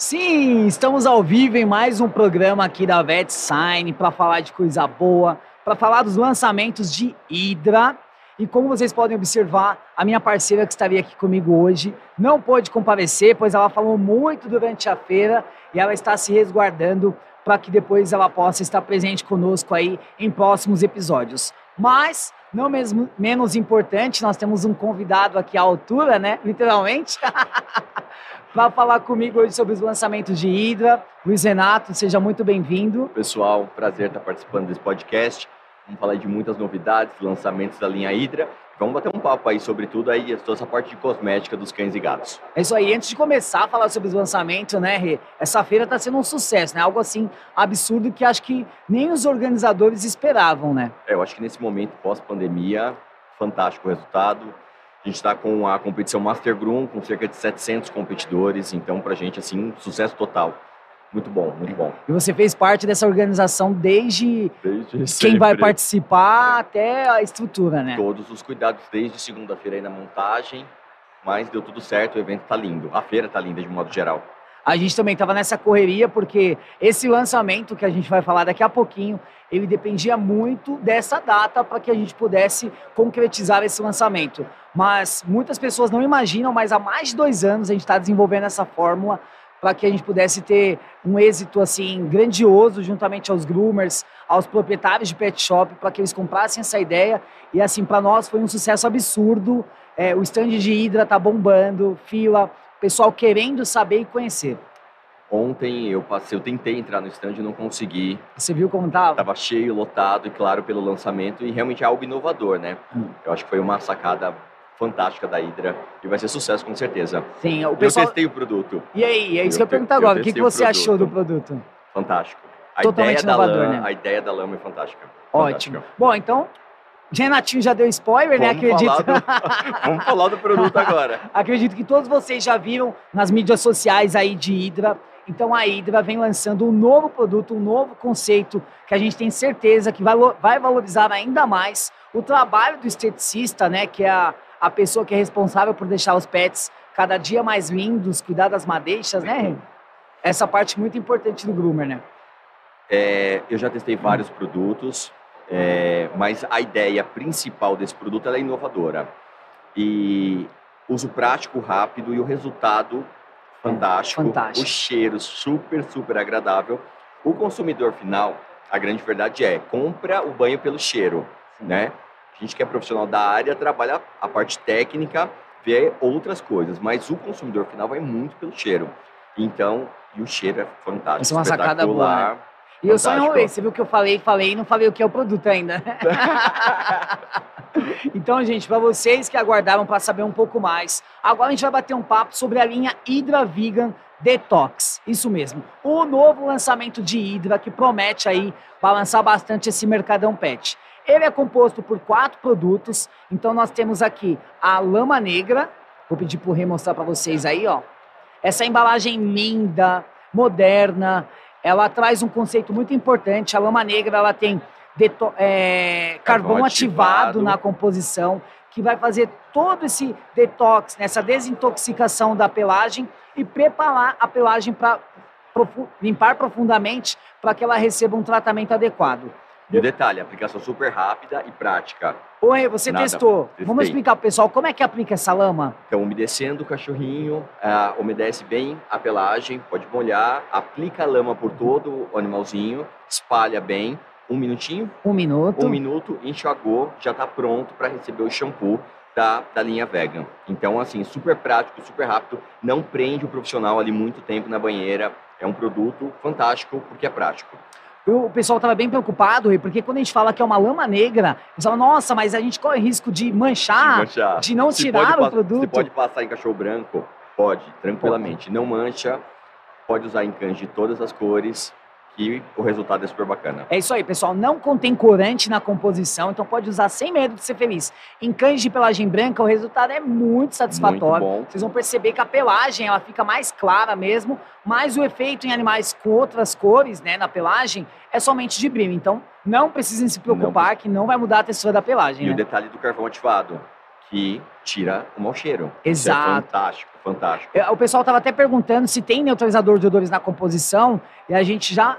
Sim, estamos ao vivo em mais um programa aqui da Vet Sign para falar de coisa boa, para falar dos lançamentos de Hydra. E como vocês podem observar, a minha parceira que estaria aqui comigo hoje não pôde comparecer, pois ela falou muito durante a feira e ela está se resguardando para que depois ela possa estar presente conosco aí em próximos episódios. Mas, não mesmo, menos importante, nós temos um convidado aqui à altura, né? Literalmente. para falar comigo hoje sobre os lançamentos de Hydra. Luiz Renato, seja muito bem-vindo. Pessoal, prazer estar participando desse podcast. Vamos falar de muitas novidades, lançamentos da linha Hydra. Vamos bater um papo aí sobre tudo aí, toda essa parte de cosmética dos cães e gatos. É isso aí. Antes de começar a falar sobre os lançamentos, né, Rê? Essa feira está sendo um sucesso, né? Algo assim absurdo que acho que nem os organizadores esperavam, né? É, eu acho que nesse momento pós-pandemia, fantástico o resultado a gente está com a competição Master Groom, com cerca de 700 competidores, então para a gente, assim, sucesso total. Muito bom, muito bom. E você fez parte dessa organização desde, desde quem sempre. vai participar até a estrutura, né? Todos os cuidados, desde segunda-feira aí na montagem, mas deu tudo certo, o evento tá lindo. A feira tá linda de modo geral a gente também estava nessa correria, porque esse lançamento que a gente vai falar daqui a pouquinho, ele dependia muito dessa data para que a gente pudesse concretizar esse lançamento. Mas muitas pessoas não imaginam, mas há mais de dois anos a gente está desenvolvendo essa fórmula para que a gente pudesse ter um êxito assim grandioso juntamente aos groomers, aos proprietários de pet shop, para que eles comprassem essa ideia. E assim, para nós foi um sucesso absurdo. É, o stand de Hydra tá bombando, fila, pessoal querendo saber e conhecer. Ontem eu passei, eu tentei entrar no stand e não consegui. Você viu como tava? Tava cheio, lotado e claro pelo lançamento e realmente é algo inovador, né? Hum. Eu acho que foi uma sacada fantástica da Hydra e vai ser sucesso com certeza. Sim, o pessoal... Eu testei o produto. E aí, é isso eu que eu pergunto agora, o que, que você achou do produto? Fantástico. A Totalmente ideia inovador, lã, né? A ideia da lama é fantástica. Ótimo. Fantástica. Bom, então Renatinho já deu spoiler, né? Vamos né? Acredito. Do... Vamos falar do produto agora. Acredito que todos vocês já viram nas mídias sociais aí de Hydra. Então a Hydra vem lançando um novo produto, um novo conceito que a gente tem certeza que vai, vai valorizar ainda mais o trabalho do esteticista, né? Que é a, a pessoa que é responsável por deixar os pets cada dia mais lindos, cuidar das madeixas, né? Essa parte muito importante do groomer, né? É, eu já testei vários produtos. É, mas a ideia principal desse produto é inovadora. E uso prático, rápido e o resultado fantástico, fantástico. O cheiro super, super agradável. O consumidor final, a grande verdade é, compra o banho pelo cheiro, Sim. né? A gente que é profissional da área trabalha a parte técnica, vê outras coisas, mas o consumidor final vai muito pelo cheiro. Então, e o cheiro é fantástico, Isso é uma sacada boa, né? E eu só enrolei, você viu que eu falei, falei e não falei o que é o produto ainda. então, gente, para vocês que aguardaram para saber um pouco mais, agora a gente vai bater um papo sobre a linha Hydra Vegan Detox. Isso mesmo. O novo lançamento de Hydra que promete aí balançar bastante esse mercadão pet. Ele é composto por quatro produtos. Então nós temos aqui a lama negra. Vou pedir para o Rei mostrar para vocês aí, ó. Essa embalagem linda, moderna, ela traz um conceito muito importante. A lama negra ela tem é, carvão, ativado, ativado na composição, que vai fazer todo esse detox, nessa desintoxicação da pelagem e preparar a pelagem para profu limpar profundamente para que ela receba um tratamento adequado. E o detalhe, aplicação super rápida e prática. Oi, você Nada, testou. Testei. Vamos explicar pro pessoal como é que aplica essa lama? Então, umedecendo o cachorrinho, uh, umedece bem a pelagem, pode molhar, aplica a lama por todo o animalzinho, espalha bem, um minutinho. Um minuto. Um minuto, enxagou, já está pronto para receber o shampoo da, da linha vegan. Então, assim, super prático, super rápido, não prende o profissional ali muito tempo na banheira. É um produto fantástico porque é prático o pessoal estava bem preocupado, porque quando a gente fala que é uma lama negra, eles falam, nossa, mas a gente corre risco de manchar, de, manchar. de não se tirar o produto. Você pode passar em cachorro branco? Pode, tranquilamente. Não mancha, pode usar em cães de todas as cores, o resultado é super bacana. É isso aí, pessoal. Não contém corante na composição, então pode usar sem medo de ser feliz. Em cães de pelagem branca, o resultado é muito satisfatório. Muito Vocês vão perceber que a pelagem ela fica mais clara mesmo, mas o efeito em animais com outras cores, né, na pelagem, é somente de brilho. Então, não precisem se preocupar não. que não vai mudar a textura da pelagem. E né? o detalhe do carvão ativado que tira o mau cheiro. Exato. Isso é fantástico, fantástico. É, o pessoal estava até perguntando se tem neutralizador de odores na composição, e a gente já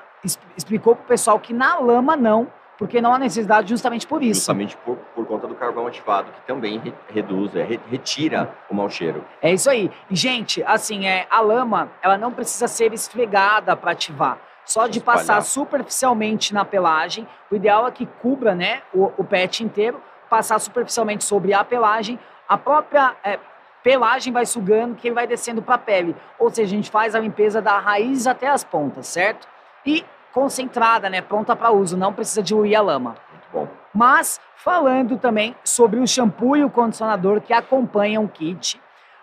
explicou para o pessoal que na lama não, porque não há necessidade justamente por isso. Justamente por, por conta do carvão ativado, que também re, reduz, é, re, retira o mau cheiro. É isso aí. E, gente, assim, é, a lama, ela não precisa ser esfregada para ativar. Só de Espalhar. passar superficialmente na pelagem. O ideal é que cubra né, o, o pet inteiro, passar superficialmente sobre a pelagem. A própria é, pelagem vai sugando, que vai descendo para a pele. Ou seja, a gente faz a limpeza da raiz até as pontas, certo? E concentrada, né, pronta para uso, não precisa diluir a lama. Bom. Mas falando também sobre o shampoo e o condicionador que acompanham o kit,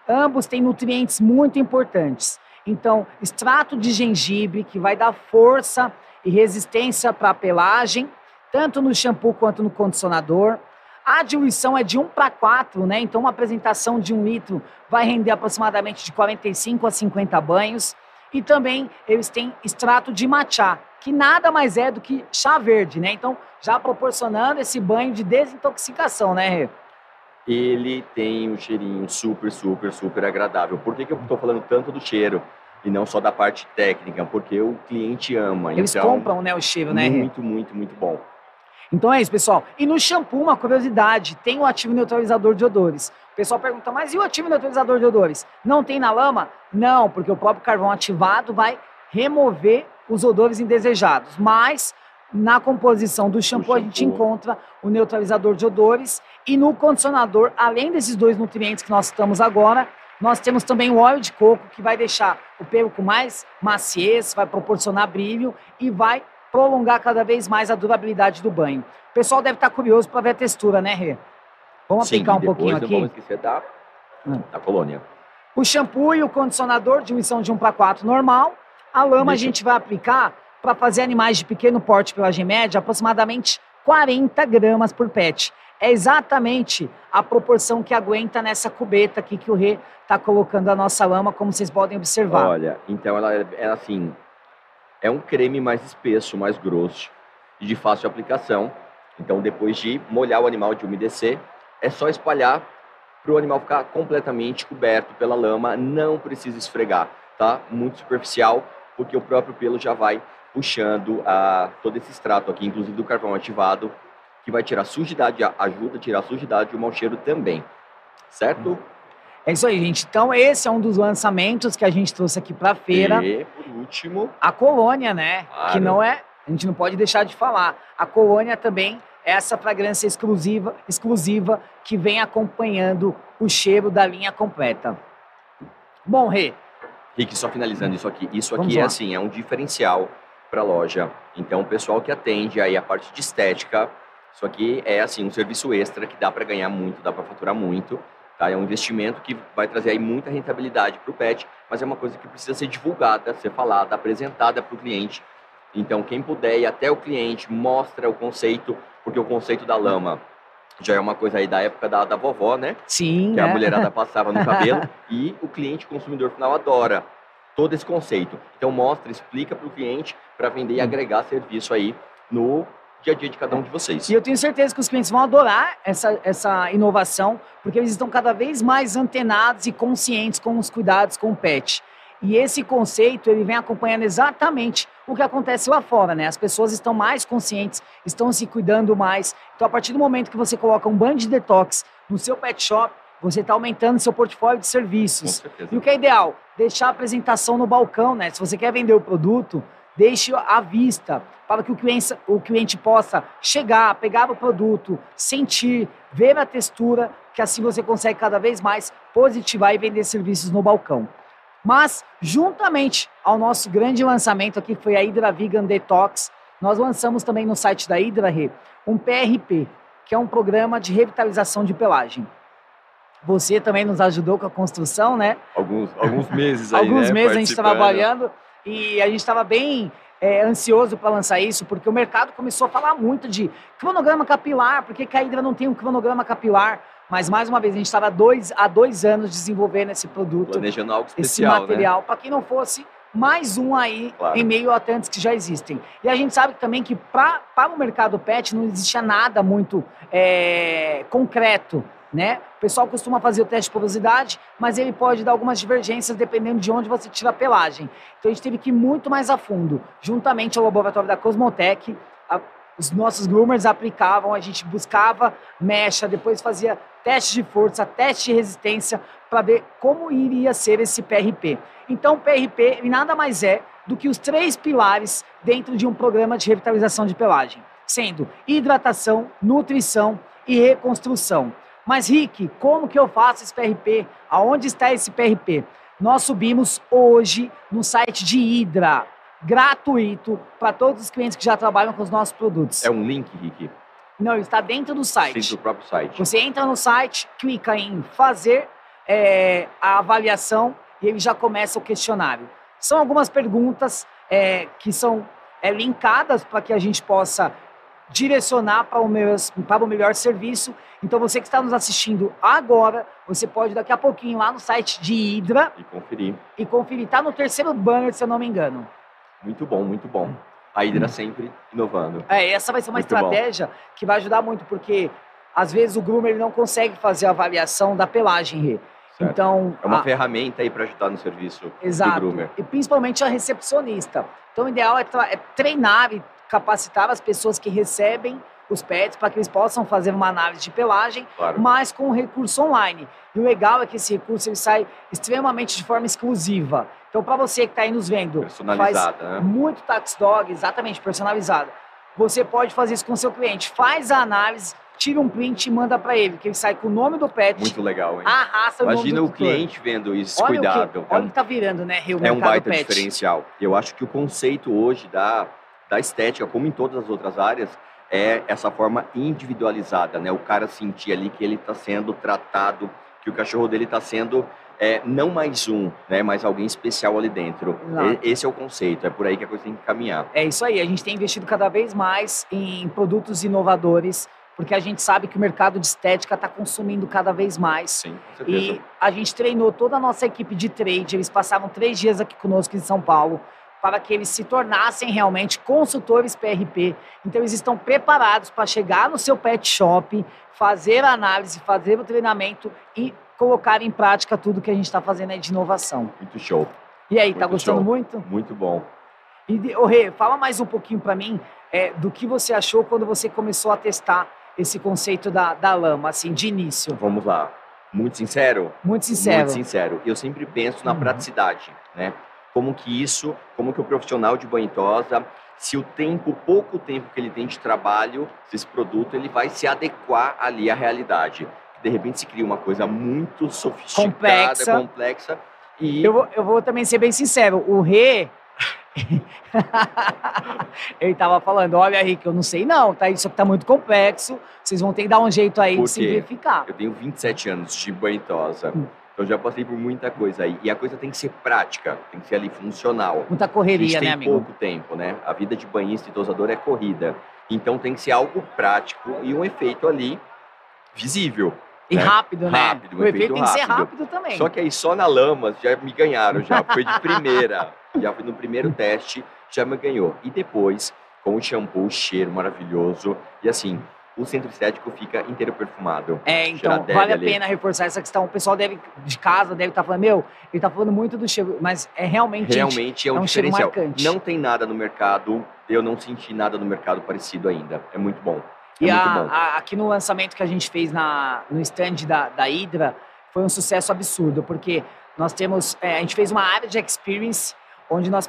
ambos têm nutrientes muito importantes. Então, extrato de gengibre, que vai dar força e resistência para a pelagem, tanto no shampoo quanto no condicionador. A diluição é de 1 para 4, né? Então, uma apresentação de um litro vai render aproximadamente de 45 a 50 banhos. E também eles têm extrato de matcha, que nada mais é do que chá verde, né? Então, já proporcionando esse banho de desintoxicação, né, Rê? Ele tem um cheirinho super, super, super agradável. Por que, que eu estou falando tanto do cheiro e não só da parte técnica? Porque o cliente ama. Eles então, compram, né, o cheiro, né? Muito, muito, muito bom. Então é isso, pessoal. E no shampoo, uma curiosidade, tem o ativo neutralizador de odores. O pessoal pergunta, mas e o ativo neutralizador de odores? Não tem na lama? Não, porque o próprio carvão ativado vai remover os odores indesejados. Mas na composição do shampoo, a gente shampoo. encontra o neutralizador de odores e no condicionador, além desses dois nutrientes que nós estamos agora, nós temos também o óleo de coco que vai deixar o pelo com mais maciez, vai proporcionar brilho e vai prolongar cada vez mais a durabilidade do banho. O pessoal deve estar curioso para ver a textura, né, Rê? Vamos Sim, aplicar um pouquinho não aqui. vamos esquecer da, Hum. da colônia. O shampoo e o condicionador, diluição de 1 para 4 normal. A lama a gente vai aplicar para fazer animais de pequeno porte pelagem média, aproximadamente 40 gramas por pet. É exatamente a proporção que aguenta nessa cubeta aqui que o Rê está colocando a nossa lama, como vocês podem observar. Olha, então ela é, é assim, é um creme mais espesso, mais grosso e de fácil aplicação. Então depois de molhar o animal, de umedecer, é só espalhar para o animal ficar completamente coberto pela lama, não precisa esfregar, tá? Muito superficial, porque o próprio pelo já vai puxando a, todo esse extrato aqui, inclusive do carvão ativado, que vai tirar sujidade, ajuda a tirar a sujidade e o mau cheiro também, certo? É isso aí, gente. Então, esse é um dos lançamentos que a gente trouxe aqui para a feira. E, por último, A colônia, né? Claro. Que não é. A gente não pode deixar de falar. A colônia também essa fragrância exclusiva, exclusiva que vem acompanhando o cheiro da linha completa. Bom, Rê, Rick, só finalizando isso aqui. Isso aqui é assim, é um diferencial para a loja. Então, o pessoal que atende aí a parte de estética, isso aqui é assim um serviço extra que dá para ganhar muito, dá para faturar muito. Tá? É um investimento que vai trazer aí muita rentabilidade para o pet, mas é uma coisa que precisa ser divulgada, ser falada, apresentada para o cliente. Então, quem puder ir até o cliente, mostra o conceito, porque o conceito da lama já é uma coisa aí da época da, da vovó, né? sim, que né? a mulherada passava no cabelo e o cliente consumidor final adora todo esse conceito. Então mostra, explica para o cliente para vender e agregar serviço aí no dia a dia de cada um de vocês. E eu tenho certeza que os clientes vão adorar essa, essa inovação, porque eles estão cada vez mais antenados e conscientes com os cuidados com o pet. E esse conceito, ele vem acompanhando exatamente o que acontece lá fora, né? As pessoas estão mais conscientes, estão se cuidando mais. Então, a partir do momento que você coloca um banho de detox no seu pet shop, você está aumentando seu portfólio de serviços. E o que é ideal? Deixar a apresentação no balcão, né? Se você quer vender o produto, deixe à vista, para que o cliente, o cliente possa chegar, pegar o produto, sentir, ver a textura, que assim você consegue cada vez mais positivar e vender serviços no balcão. Mas, juntamente ao nosso grande lançamento aqui, que foi a Hydra Vegan Detox, nós lançamos também no site da Hydra, Rê, um PRP, que é um programa de revitalização de pelagem. Você também nos ajudou com a construção, né? Alguns, alguns meses aí, Alguns né, meses a gente trabalhando e a gente estava bem é, ansioso para lançar isso, porque o mercado começou a falar muito de cronograma capilar, porque que a Hydra não tem um cronograma capilar. Mas, mais uma vez, a gente estava dois, há dois anos desenvolvendo esse produto, Planejando algo esse especial, né? material, para que não fosse mais um aí Claro. em meio a tantos que já existem. E a gente sabe também que para o mercado pet não existia nada muito é, concreto. né? O pessoal costuma fazer o teste de porosidade, mas ele pode dar algumas divergências dependendo de onde você tira a pelagem. Então a gente teve que ir muito mais a fundo, juntamente ao laboratório da Cosmotec, a, os nossos groomers aplicavam, a gente buscava mecha, depois fazia teste de força, teste de resistência para ver como iria ser esse PRP. Então o PRP nada mais é do que os três pilares dentro de um programa de revitalização de pelagem, sendo hidratação, nutrição e reconstrução. Mas, Rick, como que eu faço esse PRP? Aonde está esse PRP? Nós subimos hoje no site de Hidra, gratuito, para todos os clientes que já trabalham com os nossos produtos. É um link, Rick? Não, ele está dentro do site. Dentro do próprio site. Você entra no site, clica em fazer é, a avaliação e ele já começa o questionário. São algumas perguntas é, que são é, linkadas para que a gente possa direcionar para o, meu, para o melhor serviço. Então, você que está nos assistindo agora, você pode daqui a pouquinho lá no site de Hidra e conferir. E conferir. Está no terceiro banner, se eu não me engano. Muito bom, muito bom. A Hidra sempre inovando. É, essa vai ser uma muito estratégia bom. que vai ajudar muito, porque às vezes o groomer não consegue fazer a avaliação da pelagem, Rê. Então, é uma a... ferramenta aí para ajudar no serviço Exato. do groomer. E principalmente a recepcionista. Então, o ideal é, é treinar e capacitar as pessoas que recebem os pets para que eles possam fazer uma análise de pelagem, claro. mas com recurso online. E o legal é que esse recurso ele sai extremamente de forma exclusiva. Então, para você que está aí nos vendo, faz né? muito tax dog, exatamente personalizado. Você pode fazer isso com seu cliente. Faz a análise, tira um print e manda para ele, que ele sai com o nome do pet. Muito legal, hein? Arrasta o Imagina do o cliente vendo isso, olha cuidado. O que, olha o que tá virando, né, Rio, É um baita pet. diferencial. Eu acho que o conceito hoje da, da estética, como em todas as outras áreas, é essa forma individualizada, né? O cara sentir ali que ele está sendo tratado, que o cachorro dele está sendo é, não mais um, né? Mas alguém especial ali dentro. Esse é o conceito, é por aí que a coisa tem que caminhar. É isso aí, a gente tem investido cada vez mais em produtos inovadores, porque a gente sabe que o mercado de estética está consumindo cada vez mais. Sim, com certeza. E a gente treinou toda a nossa equipe de trade, eles passavam três dias aqui conosco em São Paulo, para que eles se tornassem realmente consultores PRP. Então, eles estão preparados para chegar no seu pet shop, fazer a análise, fazer o treinamento e colocar em prática tudo que a gente está fazendo aí de inovação. Muito show. E aí, muito tá gostando show. muito? Muito bom. E, ô Rê, fala mais um pouquinho para mim é, do que você achou quando você começou a testar esse conceito da, da lama, assim, de início. Vamos lá. Muito sincero? Muito sincero. Muito sincero. Eu sempre penso na uhum. praticidade, né? Como que isso, como que o profissional de banho tosa, se o tempo, pouco tempo que ele tem de trabalho, esse produto, ele vai se adequar ali à realidade. De repente se cria uma coisa muito sofisticada, complexa. complexa e... Eu, vou, eu vou também ser bem sincero, o Rê, ele tava falando, olha Rick, eu não sei não, tá? Isso aqui tá muito complexo, vocês vão ter que dar um jeito aí de simplificar. Eu tenho 27 anos de banho tosa. Hum. Eu já passei por muita coisa aí. E a coisa tem que ser prática, tem que ser ali funcional. Muita correria, né, amigo? tem pouco tempo, né? A vida de banhista e dosador é corrida. Então tem que ser algo prático e um efeito ali visível. E né? rápido, né? Rápido, um o efeito, tem que ser rápido também. Só que aí só na lama já me ganharam, já foi de primeira. já foi no primeiro teste, já me ganhou. E depois, com o shampoo, o cheiro maravilhoso. E assim, o centro estético fica inteiro perfumado. É, então vale a ali. pena reforçar essa questão. O pessoal deve, de casa deve estar tá falando, meu, ele está falando muito do cheiro, mas é realmente, realmente é um, é um diferencial. Não tem nada no mercado, eu não senti nada no mercado parecido ainda. É muito bom. É e muito a, bom. A, aqui no lançamento que a gente fez na, no stand da, da Hydra, foi um sucesso absurdo, porque nós temos, é, a gente fez uma área de experience, onde nós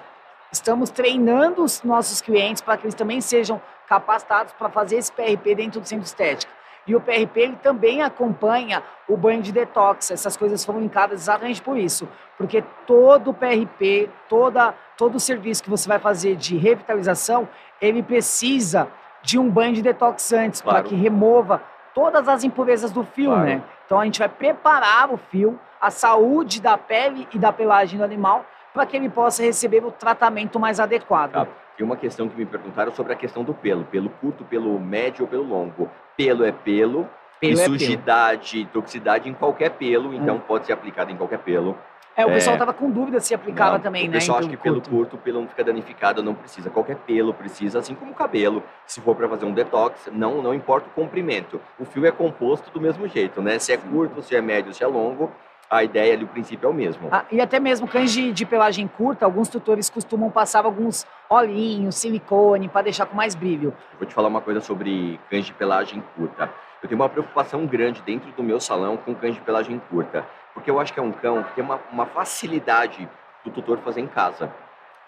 estamos treinando os nossos clientes para que eles também sejam capacitados para fazer esse PRP dentro do centro estético. E o PRP ele também acompanha o banho de detox. Essas coisas foram linkadas exatamente por isso. Porque todo o PRP, toda, todo o serviço que você vai fazer de revitalização, ele precisa de um banho de detox antes, claro. para que remova todas as impurezas do fio, claro. né? Então a gente vai preparar o fio, a saúde da pele e da pelagem do animal, para que ele possa receber o tratamento mais adequado. Tá. E uma questão que me perguntaram sobre a questão do pelo. Pelo curto, pelo médio ou pelo longo. Pelo é pelo, pelo e é sujidade, toxicidade em qualquer pelo, então é. pode ser aplicado em qualquer pelo. É, o pessoal É. tava com dúvida se aplicava Não, também, o né? pessoal em acha que pelo curto o pelo não fica danificado, não precisa. Qualquer pelo precisa, assim como o cabelo. Se for para fazer um detox, não, não importa o comprimento. O fio é composto do mesmo jeito, né? Se é curto, se é médio, se é longo, a ideia ali, o princípio é o mesmo. Ah, e até mesmo cães de, de pelagem curta, alguns tutores costumam passar alguns olhinhos, silicone, para deixar com mais brilho. Vou te falar uma coisa sobre cães de pelagem curta. Eu tenho uma preocupação grande dentro do meu salão com cães de pelagem curta, porque eu acho que é um cão que tem uma, uma facilidade do tutor fazer em casa.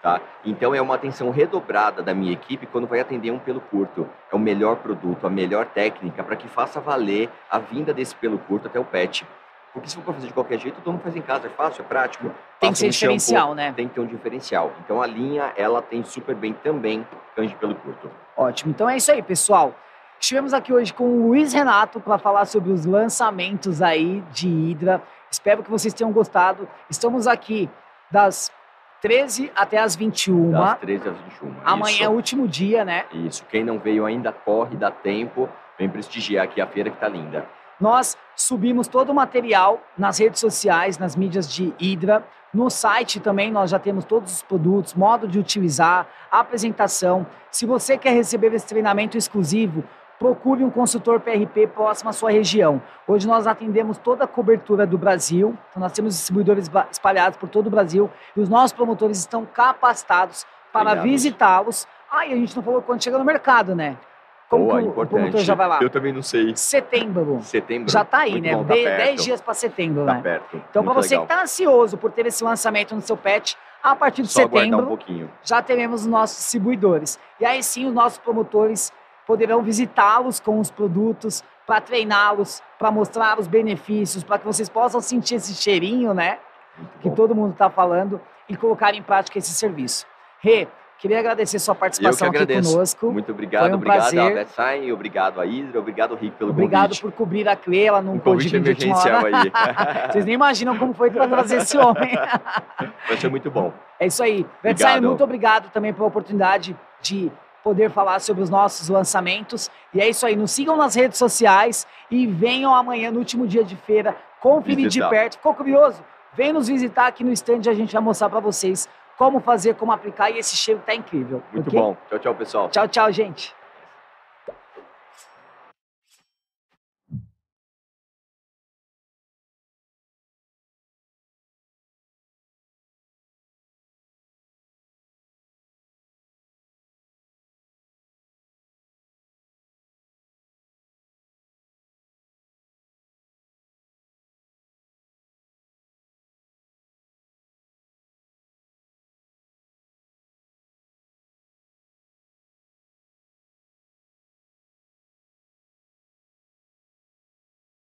Tá? Então é uma atenção redobrada da minha equipe quando vai atender um pelo curto. É o melhor produto, a melhor técnica para que faça valer a vinda desse pelo curto até o pet. Porque se for para fazer de qualquer jeito, todo mundo faz em casa, é fácil, é prático. Tem que ser um shampoo, diferencial, né? Tem que ter um diferencial. Então a linha, ela tem super bem também de pelo curto. Ótimo. Então é isso aí, pessoal. Estivemos aqui hoje com o Luiz Renato para falar sobre os lançamentos aí de Hydra. Espero que vocês tenham gostado. Estamos aqui das 13 até as 21. Das 13 às 21. Amanhã Isso. é o último dia, né? Isso, quem não veio ainda corre, dá tempo, vem prestigiar aqui a feira que tá linda. Nós subimos todo o material nas redes sociais, nas mídias de Hydra. No site também nós já temos todos os produtos, modo de utilizar, apresentação. Se você quer receber esse treinamento exclusivo, procure um consultor PRP próximo à sua região. Hoje nós atendemos toda a cobertura do Brasil, então nós temos distribuidores espalhados por todo o Brasil e os nossos promotores estão capacitados para visitá-los. Ah, e a gente não falou quando chega no mercado, né? Como Boa, que o- o importante. promotor já vai lá? Eu também não sei. Setembro. Setembro. Já tá aí, Muito né? bom, tá De- perto. 10 dias para setembro, Tá né? perto. Então, para você legal. que está ansioso por ter esse lançamento no seu pet, a partir de Só um setembro pouquinho. já teremos os nossos distribuidores. E aí sim, os nossos promotores poderão visitá-los com os produtos para treiná-los, para mostrar os benefícios, para que vocês possam sentir esse cheirinho, né? Muito Que bom. todo mundo está falando e colocar em prática esse serviço. Rê, queria agradecer sua participação aqui conosco. Muito obrigado, Foi um obrigado prazer. a Betsain, obrigado a Hidra, obrigado Rick pelo Obrigado convite. por cobrir a Clela num Um convite emergencial aí. Vocês nem imaginam como foi para trazer esse homem. Vai ser muito bom. É isso aí. Obrigado. muito obrigado também pela oportunidade de poder falar sobre os nossos lançamentos. E é isso aí. Nos sigam nas redes sociais e venham amanhã, no último dia de feira, conferir de perto. Ficou curioso? Vem nos visitar aqui no stand, a gente vai mostrar para vocês como fazer, como aplicar e esse cheiro tá incrível. Muito ok? bom. Tchau, tchau, pessoal. Tchau, tchau, gente.